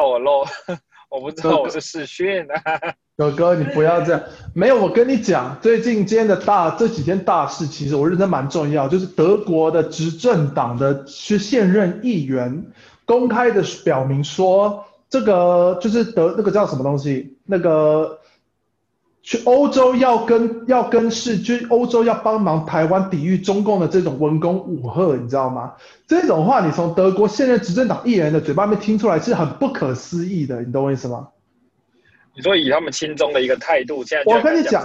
怕我漏，我不知道我是试训啊。哥哥，你不要这样。没有，我跟你讲，最近今天的大这几天大事，其实我认真蛮重要，就是德国的执政党的是现任议员公开的表明说，这个就是德那个叫什么东西，那个。去欧洲要跟要跟是，去欧洲要帮忙台湾抵御中共的这种文攻武吓，你知道吗？这种话你从德国现任执政党议员的嘴巴里面听出来是很不可思议的，你懂我意思吗？你说以他们心中的一个态度，现在我跟你讲，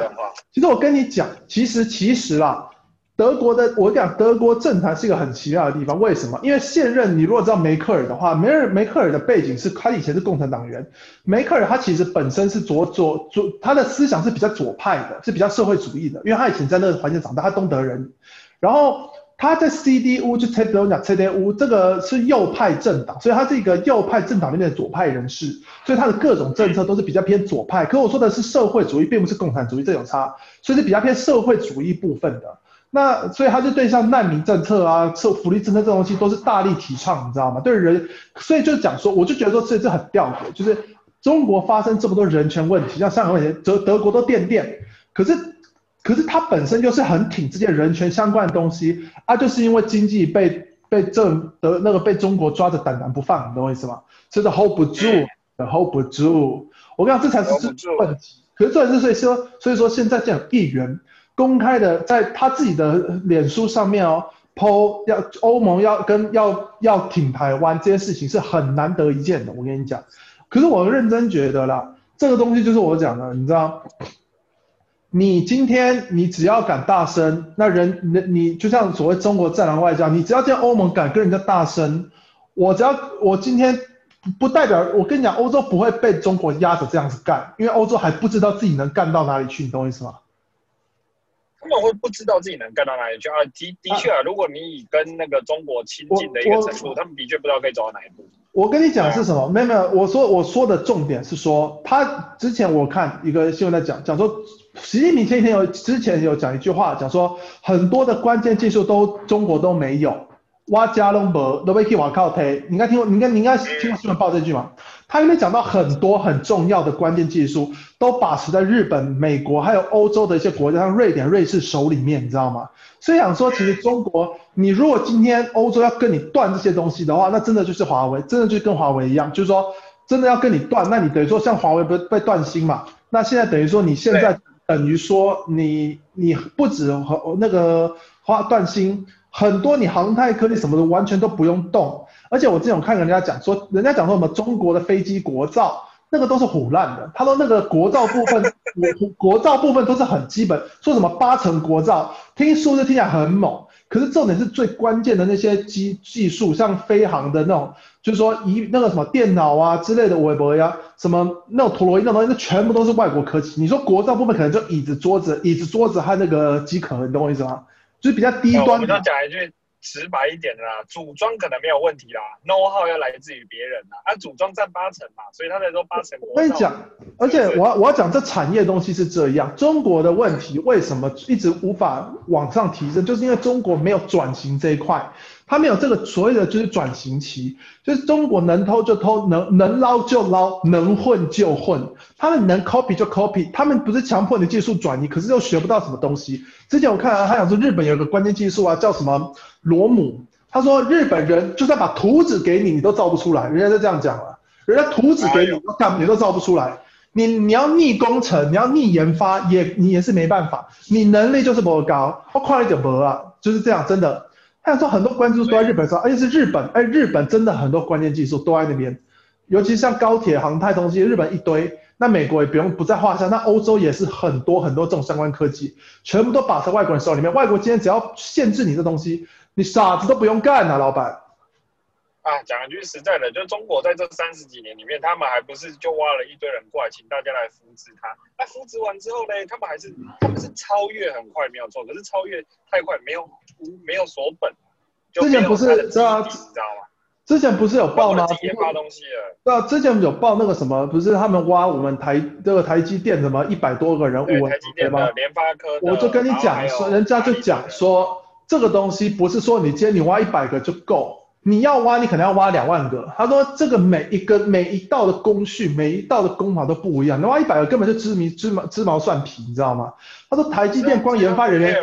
其实我跟你讲，其实其实啦。德国的，我讲德国政坛是一个很奇妙的地方，为什么？因为现任你如果知道梅克尔的话，梅尔梅克尔的背景是，他以前是共产党员，梅克尔他其实本身是左左左，他的思想是比较左派的，是比较社会主义的，因为他以前在那个环境长大，他东德人，然后他在 CDU 就 CDU 讲 CDU 这个是右派政党，所以他是一个右派政党里面的左派人士，所以他的各种政策都是比较偏左派。可我说的是社会主义，并不是共产主义这种差，所以是比较偏社会主义部分的。那所以他就对像难民政策啊、社福利政策这种东西都是大力提倡，你知道吗？对人，所以就讲说，我就觉得说这这很吊诡，就是中国发生这么多人权问题，像香港问题，德德国都垫垫，可是可是他本身就是很挺这些人权相关的东西啊，就是因为经济被被政德那个被中国抓着胆囊不放，你懂我意思吗？所以 hold 不住，hold 不住，我跟你讲，这才是问题。可是这是所以说，所以说现在这样议员。公开的在他自己的脸书上面哦，po 要欧盟要跟要要挺台湾这件事情是很难得一见的，我跟你讲。可是我认真觉得啦，这个东西就是我讲的，你知道，你今天你只要敢大声，那人你你就像所谓中国战狼外交，你只要见欧盟敢跟人家大声，我只要我今天不代表我跟你讲，欧洲不会被中国压着这样子干，因为欧洲还不知道自己能干到哪里去，你懂我意思吗？他们会不知道自己能干到哪里去啊？的的确啊，如果你以跟那个中国亲近的一个程度，他们的确不知道可以走到哪一步。我跟你讲是什么？没有没有，我说我说的重点是说，他之前我看一个新闻在讲，讲说习近平前几天有之前有讲一句话，讲说很多的关键技术都中国都没有。挖加隆博都被去往靠推，你应该听过，你应该你应该听过新闻报这句吗？他里面讲到很多很重要的关键技术都把持在日本、美国还有欧洲的一些国家，像瑞典、瑞士手里面，你知道吗？所以想说，其实中国，你如果今天欧洲要跟你断这些东西的话，那真的就是华为，真的就跟华为一样，就是说真的要跟你断，那你等于说像华为不是被断芯嘛？那现在等于说你现在等于说你你不止和那个花断芯。很多你航太科技什么的完全都不用动，而且我之前有看人家讲说，人家讲说什么中国的飞机国造，那个都是唬烂的。他说那个国造部分，国 国造部分都是很基本，说什么八成国造，听数字听起来很猛，可是重点是最关键的那些技技术，像飞航的那种，就是说一那个什么电脑啊之类的微博呀，什么那种陀螺仪那种东西，那全部都是外国科技。你说国造部分可能就椅子桌子，椅子桌子和那个机壳，你懂我意思吗？就是比较低端的。我们讲一句直白一点的啦，组装可能没有问题啦，know how 要来自于别人啦，啊，组装占八成嘛，所以他才说八成。我跟你讲，而且我我要讲这产业东西是这样，中国的问题为什么一直无法往上提升，就是因为中国没有转型这一块。他没有这个所谓的就是转型期，就是中国能偷就偷，能能捞就捞，能混就混。他们能 copy 就 copy，他们不是强迫你技术转移，可是又学不到什么东西。之前我看啊，他讲说日本有个关键技术啊，叫什么螺母。他说日本人就算把图纸给你，你都造不出来。人家就这样讲了，人家图纸给你，干你都造不出来。你你要逆工程，你要逆研发，也你也是没办法。你能力就是不高，我快一点薄啊，就是这样，真的。他想说很多关键技术都在日本上，而且是日本，哎，日本真的很多关键技术都在那边，尤其像高铁、航太东西，日本一堆，那美国也不用不在话下，那欧洲也是很多很多这种相关科技，全部都把在外国人手里面。外国今天只要限制你这东西，你傻子都不用干啊，老板。啊，讲一句实在的，就中国在这三十几年里面，他们还不是就挖了一堆人过来，请大家来扶植他。那、啊、扶植完之后呢，他们还是他们是超越很快，没有错。可是超越太快，没有没有锁本。之前不是知道吗？之前不是有报吗？研发东西了。对啊，之前有报那个什么，不是他们挖我们台这个台积电什么一百多个人，物台积电的联发科。我就跟你讲说，人家就讲说，这个东西不是说你今天你挖一百个就够。你要挖，你可能要挖两万个。他说这个每一个每一道的工序，每一道的工法都不一样。你挖一百个根本就芝麻芝麻芝麻蒜皮，你知道吗？他说台积电光研发人员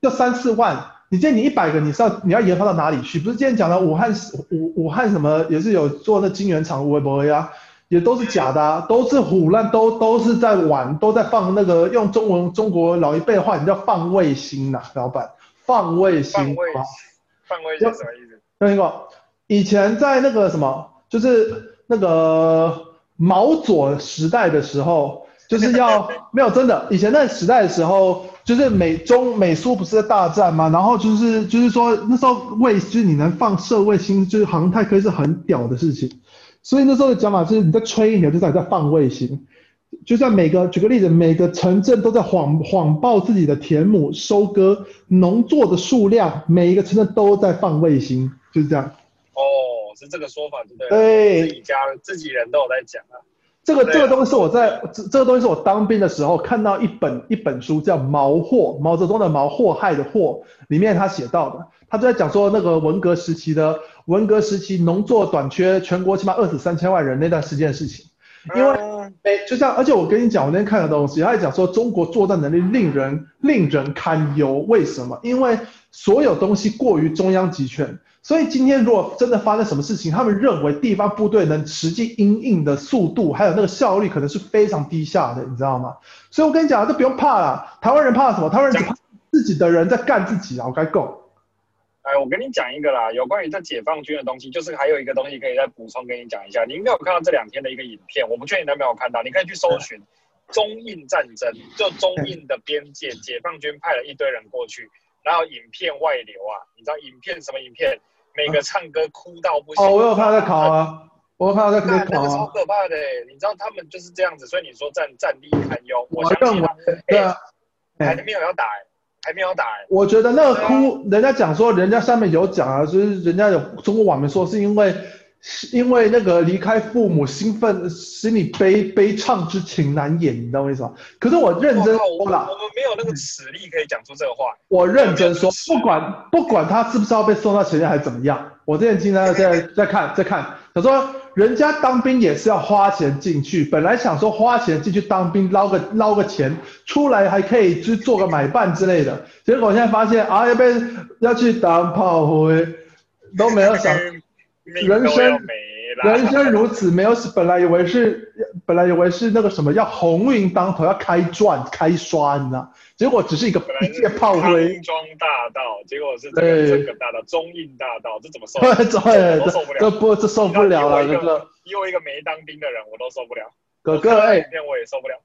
要三四万。你今天你一百个，你是要你要研发到哪里去？不是今天讲的武汉武武汉什么也是有做那晶圆厂微博呀，也都是假的，啊，都是胡乱，都都是在玩，都在放那个用中文中国老一辈的话，你叫放卫星呐，啊，老板放卫星。放卫星，放卫星什么意思？有听过？以前在那个什么，就是那个毛左时代的时候，就是要没有真的。以前那时代的时候，就是美中美苏不是在大战吗？然后就是就是说那时候卫就是你能放射卫星，就是航太科是很屌的事情。所以那时候的讲法就是你在吹牛，就在在放卫星。就像每个举个例子，每个城镇都在谎谎报自己的田亩收割农作的数量，每一个城镇都在放卫星，就是这样。哦，是这个说法对不对？对，自己家自己人都有在讲啊。这个这个东西是我在这这个东西是我当兵的时候看到一本一本书叫《毛祸》，毛泽东的毛祸害的祸，里面他写到的，他就在讲说那个文革时期的文革时期农作短缺，全国起码饿死三千万人那段时间的事情。因为哎，就像而且我跟你讲，我那天看的东西，他也讲说中国作战能力令人令人堪忧。为什么？因为所有东西过于中央集权。所以今天如果真的发生什么事情，他们认为地方部队能实际应应的速度，还有那个效率，可能是非常低下的，你知道吗？所以我跟你讲，都不用怕了。台湾人怕什么？台湾人只怕自己的人在干自己啊！我该够。哎，我跟你讲一个啦，有关于这解放军的东西，就是还有一个东西可以再补充跟你讲一下。你应该有看到这两天的一个影片，我不确定你有没有看到，你可以去搜寻中印战争，就中印的边界，解放军派了一堆人过去。然后影片外流啊，你知道影片什么影片？每个唱歌哭到不行。哦，我有看到在考啊，我有看到在考啊。那个超可怕的，你知道他们就是这样子，所以你说战战力堪忧。我相信，对啊，还没有要打，还没有打。我觉得那个哭，人家讲说，人家上面有讲啊，就是人家有中国网民说是因为。是因为那个离开父母，兴奋心里悲悲怅之情难掩，你知道为什么？可是我认真说了，我们没有那个实力可以讲出这个话。我认真说，不管不管他是不是要被送到前线还是怎么样，我之前经常在在看在看，他说人家当兵也是要花钱进去，本来想说花钱进去当兵捞个捞个钱出来还可以去做个买办之类的，结果现在发现啊，要被要去当炮灰都没有想。人生人生如此，没有本来以为是本来以为是那个什么要鸿运当头要开赚开刷，你知道？结果只是一个一介炮灰。康庄大道，结果是这个这个大道中印大道，这怎么受？对，这受不了，这不这受不了了，这个。以我一个没当兵的人，我都受不了。哥哥，哎，我也受不了。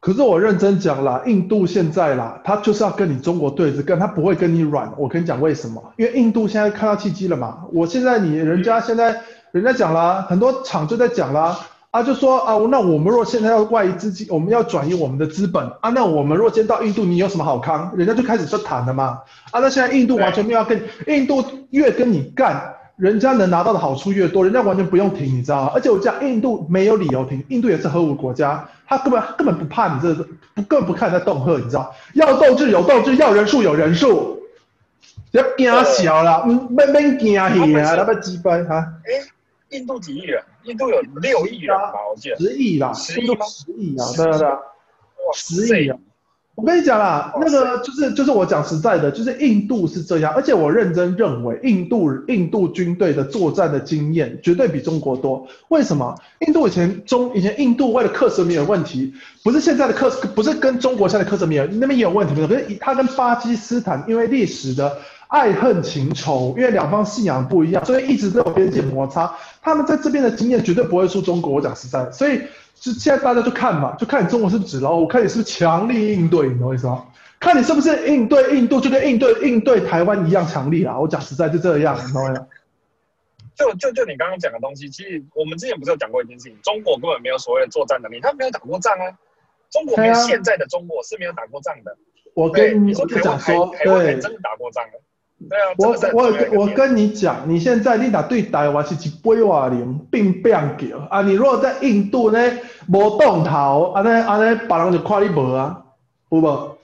可是我认真讲啦，印度现在啦，他就是要跟你中国对着干，他不会跟你软。我跟你讲为什么？因为印度现在看到契机了嘛。我现在你人家现在人家讲啦，很多厂就在讲啦，啊，就说啊，那我们若现在要外移资金，我们要转移我们的资本啊，那我们若先到印度，你有什么好康？人家就开始就谈了嘛。啊，那现在印度完全没有要跟印度越跟你干。人家能拿到的好处越多，人家完全不用停，你知道吗？而且我讲印度没有理由停，印度也是核武国家，他根本根本不怕你这个，不更不看在恫吓，你知道？要斗志有斗志，要人数有人数，要惊小了，嗯，没没惊吓啊，那么鸡掰哈？哎，印度几亿人？印度有六亿人吧？我记得十亿啦，十亿吗？十亿啊，对对对，哇，十亿啊！我跟你讲啦，那个就是就是我讲实在的，就是印度是这样，而且我认真认为，印度印度军队的作战的经验绝对比中国多。为什么？印度以前中以前印度为了克什米尔问题，不是现在的克不是跟中国现在的克什米尔那边也有问题，可是他跟巴基斯坦因为历史的爱恨情仇，因为两方信仰不一样，所以一直都有边界摩擦。他们在这边的经验绝对不会输中国。我讲实在的，所以。就现在大家就看嘛，就看你中国是不是纸老虎，看你是不是强力应对，你懂我意思吗？看你是不是应对印度就跟应对应对台湾一样强力啊！我讲实在就这样，你懂我意思？就就就你刚刚讲的东西，其实我们之前不是有讲过一件事情，中国根本没有所谓的作战能力，他没有打过仗啊。中国没有现在的中国是没有打过仗的。我跟你说，台湾台湾还真的打过仗的。对啊，我我我跟你讲，你现在你打对台湾是一百万人并不叫啊！你如果在印度呢，无动头，啊呢啊呢，别人就看你无啊，有无？哦，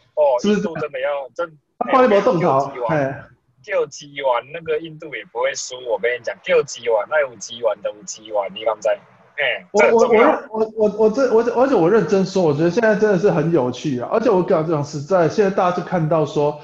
印度真的要真，他看你无动头，嘿，救鸡丸那个印度也不会输。我跟你讲，救鸡丸那五 G 玩的五 G 玩，你敢在？哎，我我我我我我这我而且我认真说，我觉得现在真的是很有趣啊！而且我讲这种实在，现在大家就看到说，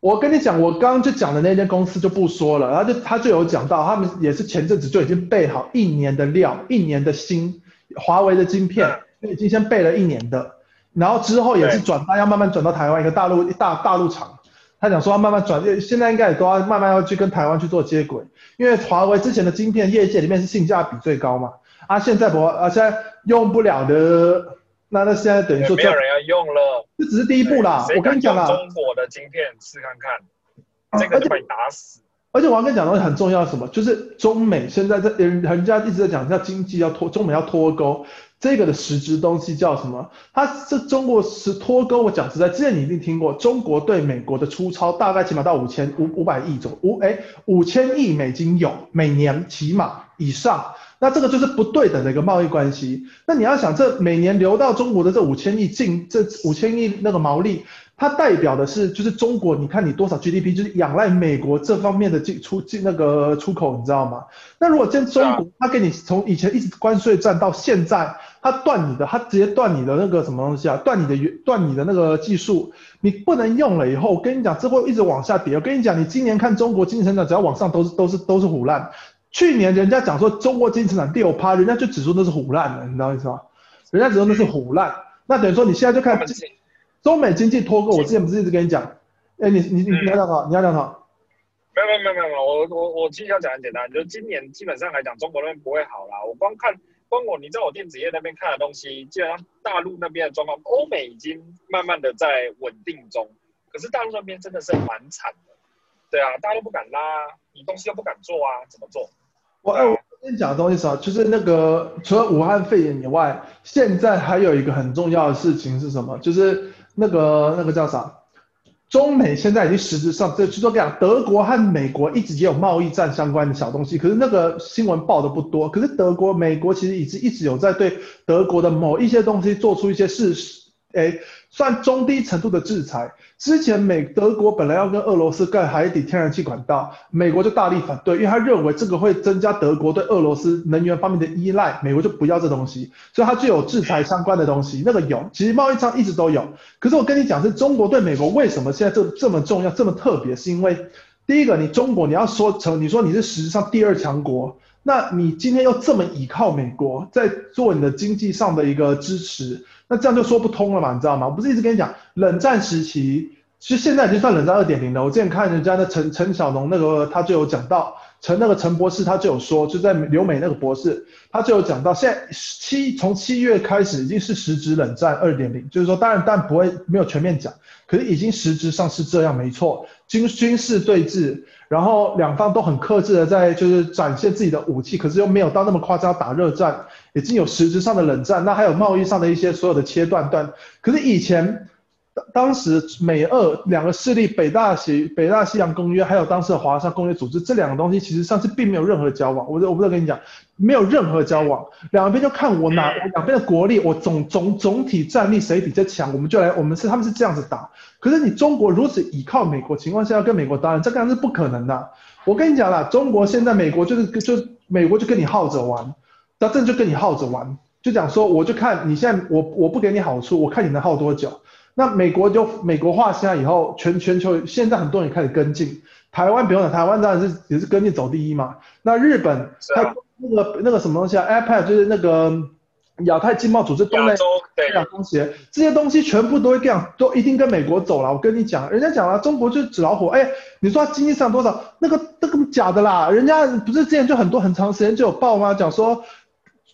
我跟你讲，我刚刚就讲的那间公司就不说了，然后就他就有讲到，他们也是前阵子就已经备好一年的料，一年的芯，华为的晶片，就已经先备了一年的，然后之后也是转，他要慢慢转到台湾一个大陆大大陆厂。他讲说要慢慢转，现在应该也都要慢慢要去跟台湾去做接轨，因为华为之前的晶片业界里面是性价比最高嘛。啊，现在不，啊，现在用不了的，那那现在等于说，没有人要用了，这只是第一步啦。我跟你讲啦，中国的晶片试看看，这个就把你打死。而且我要跟你讲的东西很重要，什么？就是中美现在在人人家一直在讲，叫经济要脱，中美要脱钩。这个的实质东西叫什么？它这中国是脱钩。我讲实在，之前你一定听过，中国对美国的出超大概起码到五千五五百亿左五哎五千亿美金有每年起码以上。那这个就是不对等的一个贸易关系。那你要想，这每年流到中国的这五千亿进，这五千亿那个毛利，它代表的是就是中国，你看你多少 GDP，就是仰赖美国这方面的进出进那个出口，你知道吗？那如果今天中国它给你从以前一直关税战到现在，它断你的，它直接断你的那个什么东西啊？断你的原断你的那个技术，你不能用了以后，我跟你讲，这会一直往下跌。我跟你讲，你今年看中国经济增长，只要往上都是都是都是腐烂。去年人家讲说中国经济增长六趴，人家就指出那是唬烂的，你知道意思吗？人家指出那是唬烂，那等于说你现在就看中美经济脱钩。我之前不是一直跟你讲，哎，你你你你要讲啥？你要讲啥？没有没有没有没有，我我我其实要讲很简单，就是今年基本上来讲，中国那边不会好啦。我光看光我你在我电子业那边看的东西，基本上大陆那边的状况，欧美已经慢慢的在稳定中，可是大陆那边真的是蛮惨的。对啊，大家都不敢拉，你东西又不敢做啊，怎么做？我哎，我跟你讲的东西是啥？就是那个除了武汉肺炎以外，现在还有一个很重要的事情是什么？就是那个那个叫啥？中美现在已经实质上，这就说讲，德国和美国一直也有贸易战相关的小东西，可是那个新闻报的不多。可是德国、美国其实已经一直有在对德国的某一些东西做出一些事实。哎，算中低程度的制裁。之前美德国本来要跟俄罗斯盖海底天然气管道，美国就大力反对，因为他认为这个会增加德国对俄罗斯能源方面的依赖，美国就不要这东西，所以它就有制裁相关的东西。那个有，其实贸易战一直都有。可是我跟你讲，是中国对美国为什么现在这这么重要，这么特别，是因为第一个，你中国你要说成，你说你是实质上第二强国，那你今天又这么倚靠美国在做你的经济上的一个支持。那这样就说不通了嘛，你知道吗？我不是一直跟你讲，冷战时期，其实现在已经算冷战二点零了。我之前看人家的陈陈小龙那个，他就有讲到，陈那个陈博士他就有说，就在留美那个博士，他就有讲到，现在七从七月开始已经是实质冷战二点零，就是说当然但不会没有全面讲，可是已经实质上是这样，没错，军军事对峙。然后两方都很克制的在就是展现自己的武器，可是又没有到那么夸张打热战，已经有实质上的冷战，那还有贸易上的一些所有的切断断。可是以前，当时美俄两个势力，北大西北大西洋公约，还有当时的华沙公约组织，这两个东西其实上是并没有任何交往。我我不知道跟你讲，没有任何交往，两边就看我哪两边的国力，我总总总体战力谁比较强，我们就来，我们是他们是这样子打。可是你中国如此依靠美国情况下要跟美国打，这当然是不可能的。我跟你讲啦，中国现在美国就是就美国就跟你耗着玩，那这就跟你耗着玩，就讲说我就看你现在我我不给你好处，我看你能耗多久。那美国就美国化现在以后，全全球现在很多人开始跟进，台湾不用了，台湾当然是也是跟进走第一嘛。那日本它那个那个什么东西啊，iPad 就是那个。亚太经贸组织、东南亚东西，这些东西全部都会这样，都一定跟美国走了。我跟你讲，人家讲了，中国就是纸老虎。哎，你说他经济上多少？那个那个假的啦，人家不是之前就很多很长时间就有报吗？讲说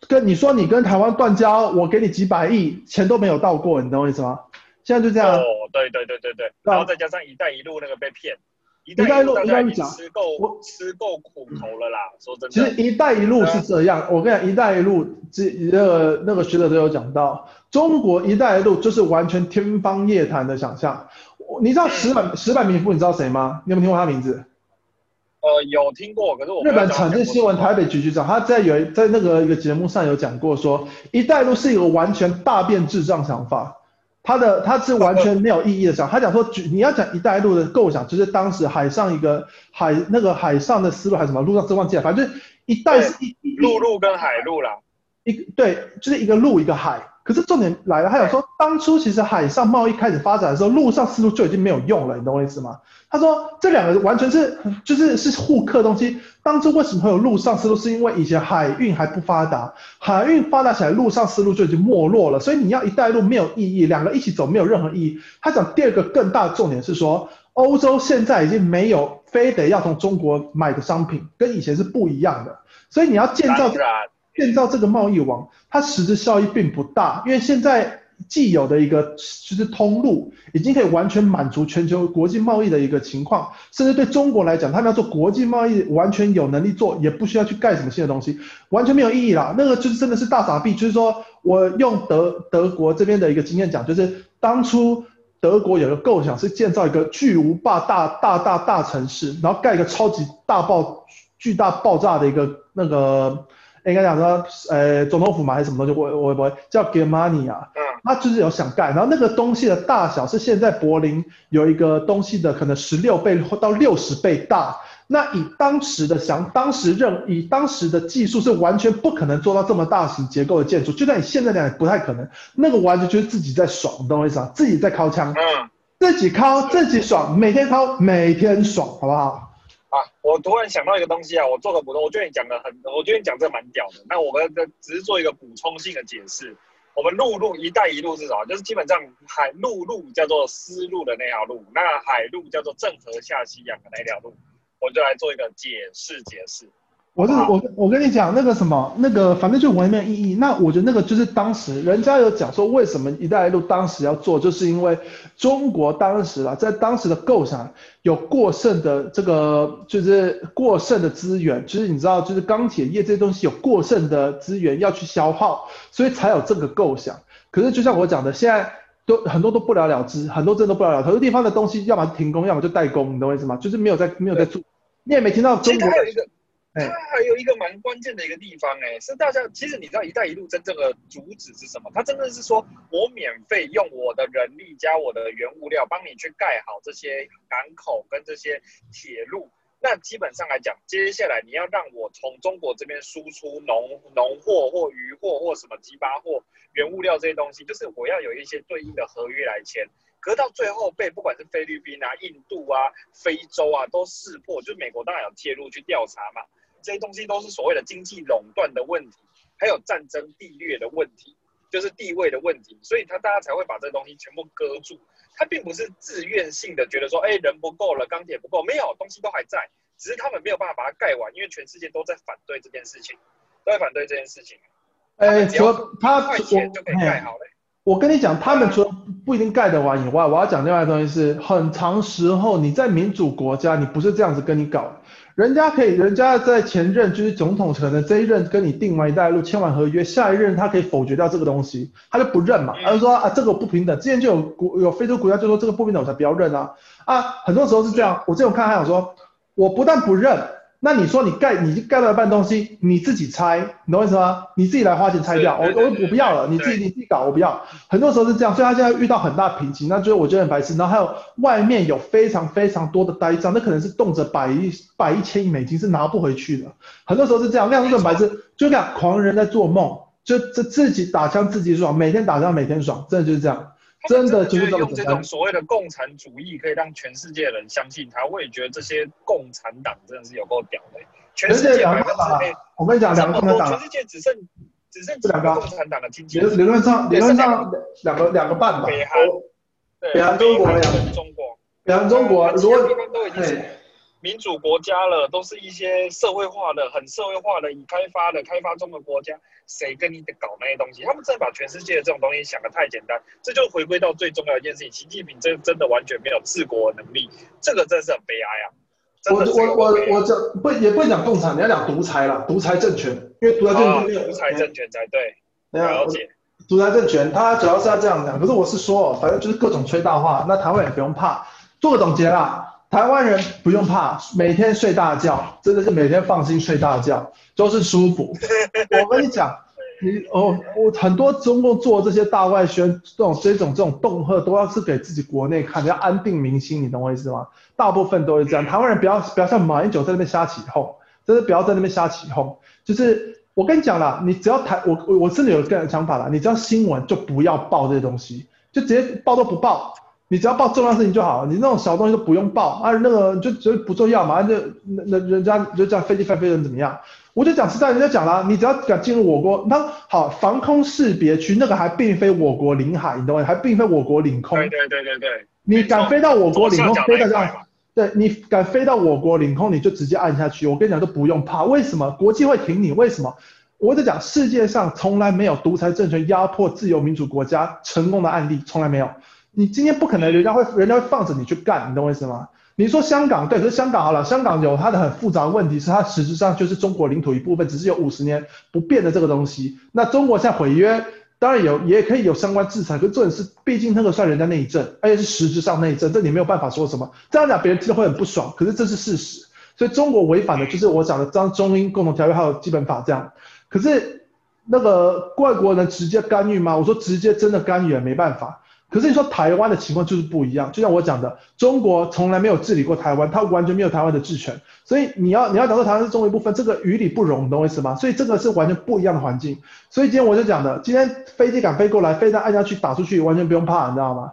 跟你说你跟台湾断交，我给你几百亿，钱都没有到过，你懂我意思吗？现在就这样。哦，对对对对对，然后再加上一带一路那个被骗。一带一路，一带一路讲，吃够我吃够苦头了啦。说真的，其实一带一路是这样，我跟你讲，一带一路这那个那个学者都有讲到，中国一带一路就是完全天方夜谭的想象。你知道石板石板民夫，你知道谁吗？你有没有听过他名字？呃，有听过，可是我日本产经新闻台北局局长，他在有在那个一个节目上有讲过说，说一带一路是一个完全大变智障想法。他的他是完全没有意义的想，他讲说，你要讲“一带一路”的构想，就是当时海上一个海那个海上的思路还是什么，路上真忘记了，反正是“一带”是一陆路跟海路啦，一对，就是一个陆一个海。可是重点来了，他想说，当初其实海上贸易开始发展的时候，陆上丝路就已经没有用了，你懂我意思吗？他说这两个完全是就是是互克东西。当初为什么会有陆上丝路？是因为以前海运还不发达，海运发达起来，陆上丝路就已经没落了。所以你要一带一路没有意义，两个一起走没有任何意义。他讲第二个更大的重点是说，欧洲现在已经没有非得要从中国买的商品，跟以前是不一样的。所以你要建造。建造这个贸易网，它实质效益并不大，因为现在既有的一个就是通路，已经可以完全满足全球国际贸易的一个情况，甚至对中国来讲，他们要做国际贸易，完全有能力做，也不需要去盖什么新的东西，完全没有意义啦。那个就是真的是大傻逼，就是说我用德德国这边的一个经验讲，就是当初德国有个构想是建造一个巨无霸大大大大城市，然后盖一个超级大爆巨大爆炸的一个那个。应该讲说，呃，总统府嘛还是什么东西，我我不会叫 Germania 啊，嗯，他就是有想盖，然后那个东西的大小是现在柏林有一个东西的可能十六倍或到六十倍大，那以当时的想，当时认以当时的技术是完全不可能做到这么大型结构的建筑，就算你现在讲也不太可能，那个完全就是自己在爽，懂我意思啊？自己在敲枪，嗯，自己敲自己爽，每天敲每天爽，好不好？啊，我突然想到一个东西啊，我做个补充，我觉得你讲的很，我觉得你讲这蛮屌的。那我们的只是做一个补充性的解释。我们陆路“一带一路”是什么？就是基本上海陆路叫做丝路的那条路，那海路叫做郑和下西洋的那条路。我就来做一个解释解释。我是我我跟你讲那个什么那个反正就完全没有意义。那我觉得那个就是当时人家有讲说为什么“一带一路”当时要做，就是因为中国当时啊在当时的构想有过剩的这个就是过剩的资源，就是你知道就是钢铁业这些东西有过剩的资源要去消耗，所以才有这个构想。可是就像我讲的，现在都很多都不了了之，很多真的都不了了之。很多地方的东西要么停工，要么就代工，你懂我意思吗？就是没有在没有在做，你也没听到中国。它还有一个蛮关键的一个地方，哎，是大家其实你知道“一带一路”真正的主旨是什么？它真的是说我免费用我的人力加我的原物料帮你去盖好这些港口跟这些铁路。那基本上来讲，接下来你要让我从中国这边输出农农货或渔货或什么鸡巴货、原物料这些东西，就是我要有一些对应的合约来签。可是到最后被不管是菲律宾啊、印度啊、非洲啊都识破，就是美国当然有介入去调查嘛。这些东西都是所谓的经济垄断的问题，还有战争地略的问题，就是地位的问题，所以他大家才会把这东西全部割住。他并不是自愿性的觉得说，哎，人不够了，钢铁不够，没有，东西都还在，只是他们没有办法把它盖完，因为全世界都在反对这件事情，都在反对这件事情。哎，除了他块钱就可以盖好了。我跟你讲，他们除了不一定盖得完以外，我要讲另外一个东西是，很长时候你在民主国家，你不是这样子跟你搞。人家可以，人家在前任就是总统，可能这一任跟你订完一带一路签完合约，下一任他可以否决掉这个东西，他就不认嘛，他就说啊，这个不平等。之前就有国有非洲国家就说这个不平等，我才不要认啊啊，很多时候是这样。我这种看还想说，我不但不认。那你说你盖，你盖了一半东西，你自己拆，你懂我意思吗？你自己来花钱拆掉，我我我不要了，你自己你自己搞，我不要。很多时候是这样，所以他现在遇到很大瓶颈，那就是我觉得很白痴。然后还有外面有非常非常多的呆账，那可能是动辄百亿、百一、千亿美金是拿不回去的。很多时候是这样，那样子很白痴，就这样狂人在做梦，就这自己打枪自己爽，每天打枪每天爽，真的就是这样。真的就是用这种所谓的共产主义，可以让全世界人相信他。我也觉得这些共产党真的是有够屌的。全世界两个党，我跟你讲，两个共产党，全世界只剩只剩两个共产党的经济。理论上，理论上两个两个半吧。北韩，北韩中国，中国，北韩中国，如果地方都已经是民主国家了，都是一些社会化的、很社会化的、已开发的、开发中的国家。谁跟你搞那些东西？他们真的把全世界的这种东西想得太简单，这就回归到最重要的一件事情。习近平真真的完全没有治国能力，这个真是很悲哀啊！我我我我讲不也不会讲共产，你要讲独裁了，独裁政权，因为独裁政权没有、哦、独裁政权才对。了解，独裁政权，它主要是要这样讲。可是我是说，反正就是各种吹大话。那台湾也不用怕，做个总结啦。台湾人不用怕，每天睡大觉，真的是每天放心睡大觉，就是舒服。我跟你讲，你哦，我很多中共做这些大外宣，这种这种这种恫吓，都要是给自己国内看，要安定民心，你懂我意思吗？大部分都是这样。台湾人不要不要像马英九在那边瞎起哄，真的不要在那边瞎起哄。就是我跟你讲了，你只要台我我我真的有个人想法了，你只要新闻就不要报这些东西，就直接报都不报。你只要报重要事情就好了，你那种小东西都不用报啊，那个就觉得不重要嘛，就那那人家就这样飞机飞飞人怎么样？我就讲实在，人家讲了，你只要敢进入我国，那好，防空识别区那个还并非我国领海，你懂吗？还并非我国领空。对对对对对。你敢飞到我国领空，飞到这样，对，你敢飞到我国领空，你就直接按下去。我跟你讲都不用怕，为什么？国际会挺你？为什么？我在讲世界上从来没有独裁政权压迫自由民主国家成功的案例，从来没有。你今天不可能，人家会，人家会放着你去干，你懂我意思吗？你说香港对，可是香港好了，香港有它的很复杂的问题，是它实质上就是中国领土一部分，只是有五十年不变的这个东西。那中国现在毁约，当然有，也可以有相关制裁，可是重点是，毕竟那个算人家内政，而且是实质上内政，这你没有办法说什么。这样讲别人听了会很不爽，可是这是事实。所以中国违反的就是我讲的张中英共同条约还有基本法这样。可是那个外国人直接干预吗？我说直接真的干预也没办法。可是你说台湾的情况就是不一样，就像我讲的，中国从来没有治理过台湾，它完全没有台湾的治权，所以你要你要讲说台湾是中国一部分，这个于理不容，你懂我意思吗？所以这个是完全不一样的环境。所以今天我就讲的，今天飞机敢飞过来，飞弹按下去打出去，完全不用怕，你知道吗？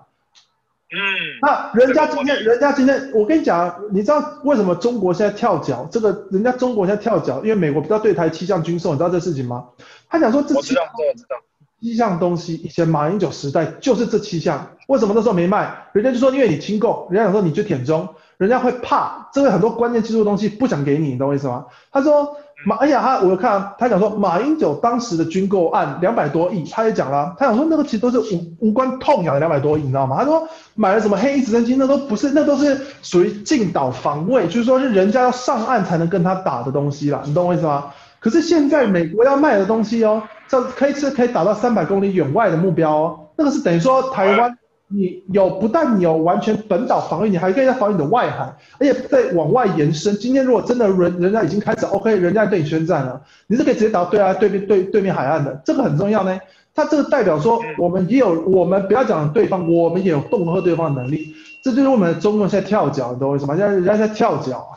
嗯。那人家今天，人家今天，我跟你讲，你知道为什么中国现在跳脚？这个人家中国现在跳脚，因为美国不知道对台气象军售，你知道这事情吗？他讲说这我知道，我知道。七项东西，以前马英九时代就是这七项，为什么那时候没卖？人家就说因为你亲共，人家想说你就舔中，人家会怕，这个很多关键技术东西不想给你，你懂我意思吗？他说马，哎呀，他我看他讲说马英九当时的军购案两百多亿，他也讲了，他想说那个其实都是无无关痛痒的两百多亿，你知道吗？他说买了什么黑翼直升机，那都不是，那都是属于进岛防卫，就是说是人家要上岸才能跟他打的东西啦，你懂我意思吗？可是现在美国要卖的东西哦。这可以是可以打到三百公里远外的目标哦，那个是等于说台湾你有不但你有完全本岛防御，你还可以在防御你的外海，而且在往外延伸。今天如果真的人人家已经开始 OK，人家对你宣战了，你是可以直接打到对岸对面对对面海岸的，这个很重要呢。它这个代表说我们也有我们不要讲对方，我们也有恫吓对方的能力。这就是我们的中共现在跳脚，你懂我意思吗？现在人家在跳脚，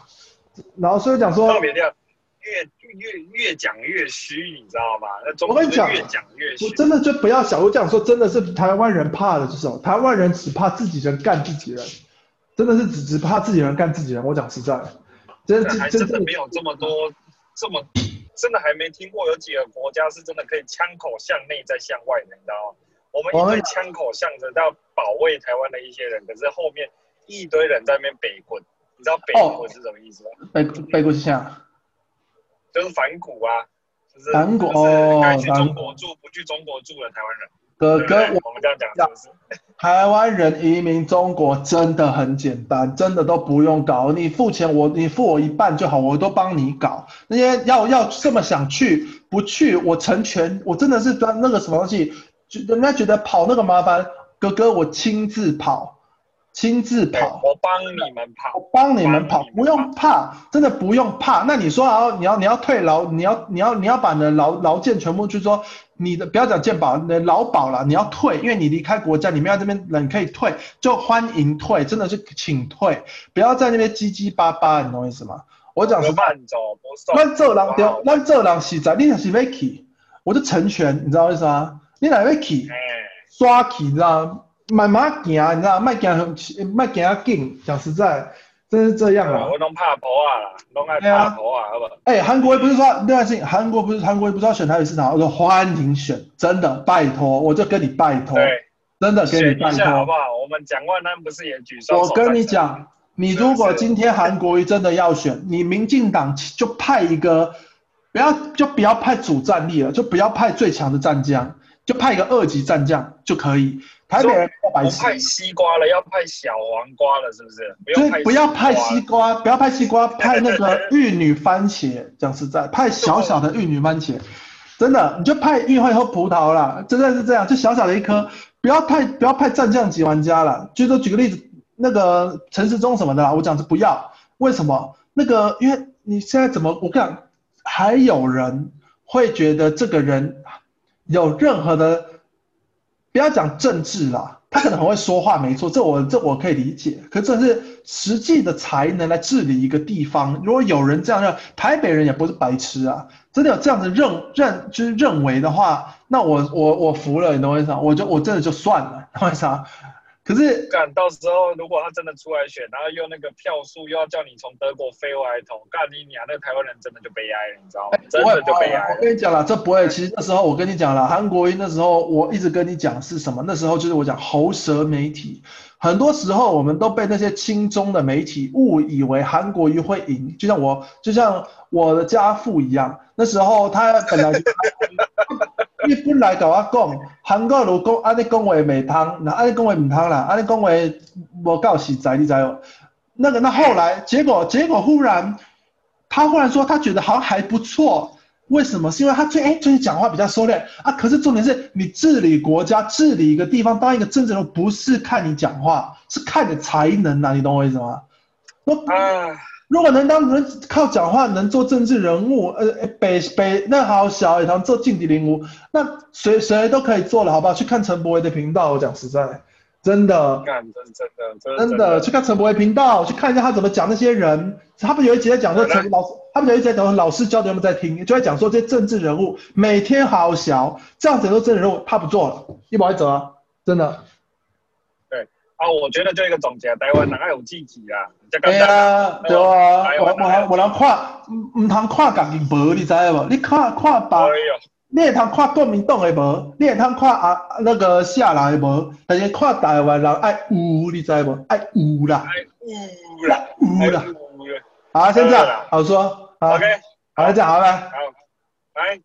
然后所以讲说。越越越讲越虚，你知道吗？那我跟你讲，越讲越虚。我真的就不要想，我讲说真的是台湾人怕的这种台湾人只怕自己人干自己人，真的是只只怕自己人干自己人。我讲实在，真的还真的没有这么多这么真的还没听过有几个国家是真的可以枪口向内再向外的，你知道吗？我们枪口向着要保卫台湾的一些人，可是后面一堆人在那边北滚，你知道北滚是什么意思吗？北北滚是啥？就是反骨啊，就是反骨哦，该去中国住不去中国住的台湾人。哥哥，我们这样讲是不是？台湾人移民中国真的很简单，真的都不用搞，你付钱我你付我一半就好，我都帮你搞。那些要要这么想去不去，我成全，我真的是专那个什么东西，就人家觉得跑那个麻烦，哥哥我亲自跑。亲自跑，我帮你们跑，我帮你们跑，不用怕，真的不用怕。那你说啊，你要你要退劳，你要你要你要把你的劳劳健全部去说，你的不要讲健保，你的劳保了，你要退，因为你离开国家，你们要这边人可以退，就欢迎退，真的是请退，不要在那边唧唧巴巴，你懂我意思吗？我讲是慢走不送，那这人丢，那这人是在你是 Vicky，我就成全，你知道为什么？你来 Vicky，刷 K，，你知道？慢慢行，你知道，慢行很，慢行要紧。讲实在，真是这样啊。我拢怕婆啊啦，拢爱怕婆啊，好不好？哎，韩国不是说另外事情，韩国不是韩国不是要选台北市长，我说欢迎选，真的拜托，我就跟你拜托，真的给你拜托，好不好？我们蒋万安不是也举手？我跟你讲，你如果今天韩国瑜真的要选，你民进党就派一个，不要就不要派主战力了，就不要派最强的战将，就派一个二级战将就可以。台北人不派西瓜了，要派小黄瓜了，是不是？所以，不要派西瓜，不要派西瓜，派那个玉女番茄。讲实在，派小小的玉女番茄，真的，你就派玉会和葡萄啦，真的是这样，就小小的一颗，不要派，不要派战将级玩家了。就说举个例子，那个陈时中什么的啦，我讲是不要。为什么？那个，因为你现在怎么，我讲，还有人会觉得这个人。有任何的，不要讲政治啦，他可能很会说话，没错，这我这我可以理解。可这是实际的才能来治理一个地方。如果有人这样认，台北人也不是白痴啊，真的有这样子认认就是认为的话，那我我我服了，你懂我意思吗？我就我真的就算了，懂我意思吗？可是，干到时候如果他真的出来选，然后又那个票数又要叫你从德国飞回来投，干你娘，那个台湾人真的就悲哀了，你知道吗？真的就悲哀。我跟你讲了，这不会。其实那时候我跟你讲了，韩国瑜那时候我一直跟你讲是什么？那时候就是我讲喉舌媒体，很多时候我们都被那些亲中的媒体误以为韩国瑜会赢，就像我就像我的家父一样，那时候他本来。你本来跟我讲，韩国如果按你讲话没通，那按你讲话唔通啦，按你讲话无够实在，你知道？那个那后来结果结果忽然，他忽然说他觉得好像还不错，为什么？是因为他最哎最近讲话比较收敛啊。可是重点是你治理国家、治理一个地方、当一个政治人，不是看你讲话，是看你才能呐、啊，你懂我意思吗？我啊。如果能当人靠讲话能做政治人物，呃，北北那好小也能做政敌人物，那谁谁都可以做了，好不好？去看陈柏维的频道，我讲实在，真的，真的真的真的，去看陈柏维频道，去看一下他怎么讲那些人。他们有一集在讲说陈老师，他们有一集在讲老师教的，他们在听，就在讲说这些政治人物每天好小，这样子做政治人物，他不做了，一毛一折啊，真的。啊，我觉得就一个总结，台湾人爱有自己啊。对啊，对啊，我我我我能看，唔唔通看家己无，你知无？你看看吧，你会通看国民党的无，你会通看啊那个下来无，但是看台湾人爱有，你知无？爱有啦，有啦，有啦。好，先这样，好说，好，OK，好，这样好了，好，来。